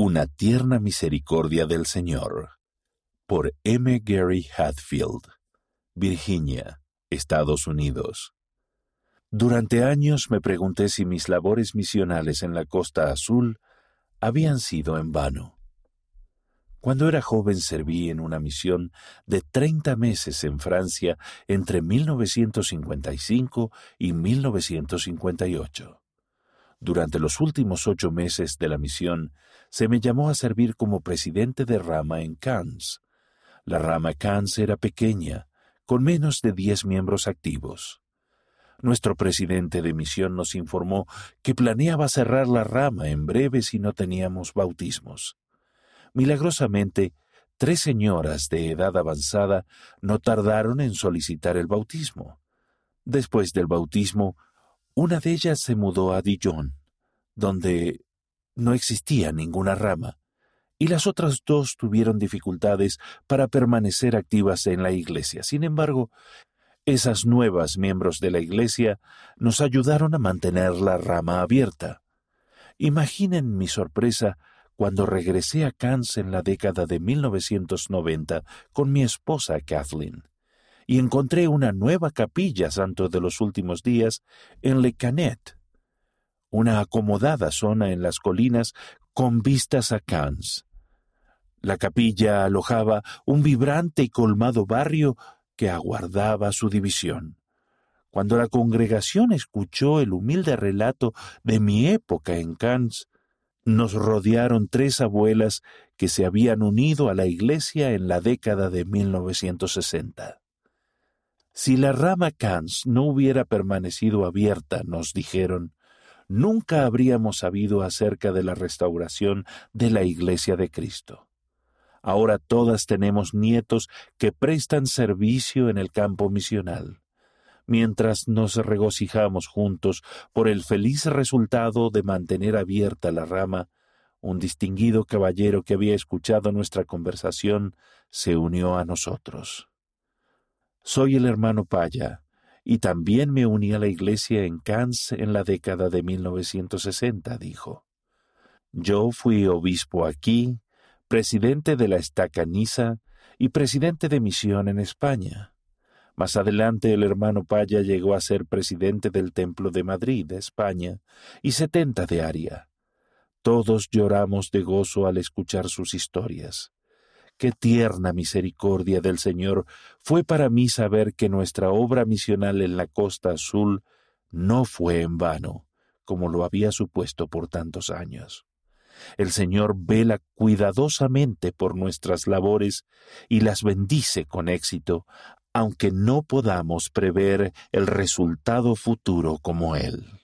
Una tierna misericordia del Señor. Por M. Gary Hatfield, Virginia, Estados Unidos. Durante años me pregunté si mis labores misionales en la Costa Azul habían sido en vano. Cuando era joven serví en una misión de treinta meses en Francia entre 1955 y 1958. Durante los últimos ocho meses de la misión, se me llamó a servir como presidente de rama en Cannes. La rama Cannes era pequeña, con menos de diez miembros activos. Nuestro presidente de misión nos informó que planeaba cerrar la rama en breve si no teníamos bautismos. Milagrosamente, tres señoras de edad avanzada no tardaron en solicitar el bautismo. Después del bautismo, una de ellas se mudó a Dijon, donde no existía ninguna rama, y las otras dos tuvieron dificultades para permanecer activas en la iglesia. Sin embargo, esas nuevas miembros de la iglesia nos ayudaron a mantener la rama abierta. Imaginen mi sorpresa cuando regresé a Cannes en la década de 1990 con mi esposa Kathleen y encontré una nueva capilla Santo de los Últimos Días en Le Canet, una acomodada zona en las colinas con vistas a Cannes. La capilla alojaba un vibrante y colmado barrio que aguardaba su división. Cuando la congregación escuchó el humilde relato de mi época en Cannes, nos rodearon tres abuelas que se habían unido a la iglesia en la década de 1960. Si la rama Cannes no hubiera permanecido abierta, nos dijeron, nunca habríamos sabido acerca de la restauración de la Iglesia de Cristo. Ahora todas tenemos nietos que prestan servicio en el campo misional, mientras nos regocijamos juntos por el feliz resultado de mantener abierta la rama, un distinguido caballero que había escuchado nuestra conversación se unió a nosotros. Soy el hermano Paya, y también me uní a la iglesia en Cannes en la década de 1960, dijo. Yo fui obispo aquí, presidente de la estaca Nisa y presidente de misión en España. Más adelante el hermano Paya llegó a ser presidente del Templo de Madrid, España, y setenta de Aria. Todos lloramos de gozo al escuchar sus historias. Qué tierna misericordia del Señor fue para mí saber que nuestra obra misional en la costa azul no fue en vano, como lo había supuesto por tantos años. El Señor vela cuidadosamente por nuestras labores y las bendice con éxito, aunque no podamos prever el resultado futuro como Él.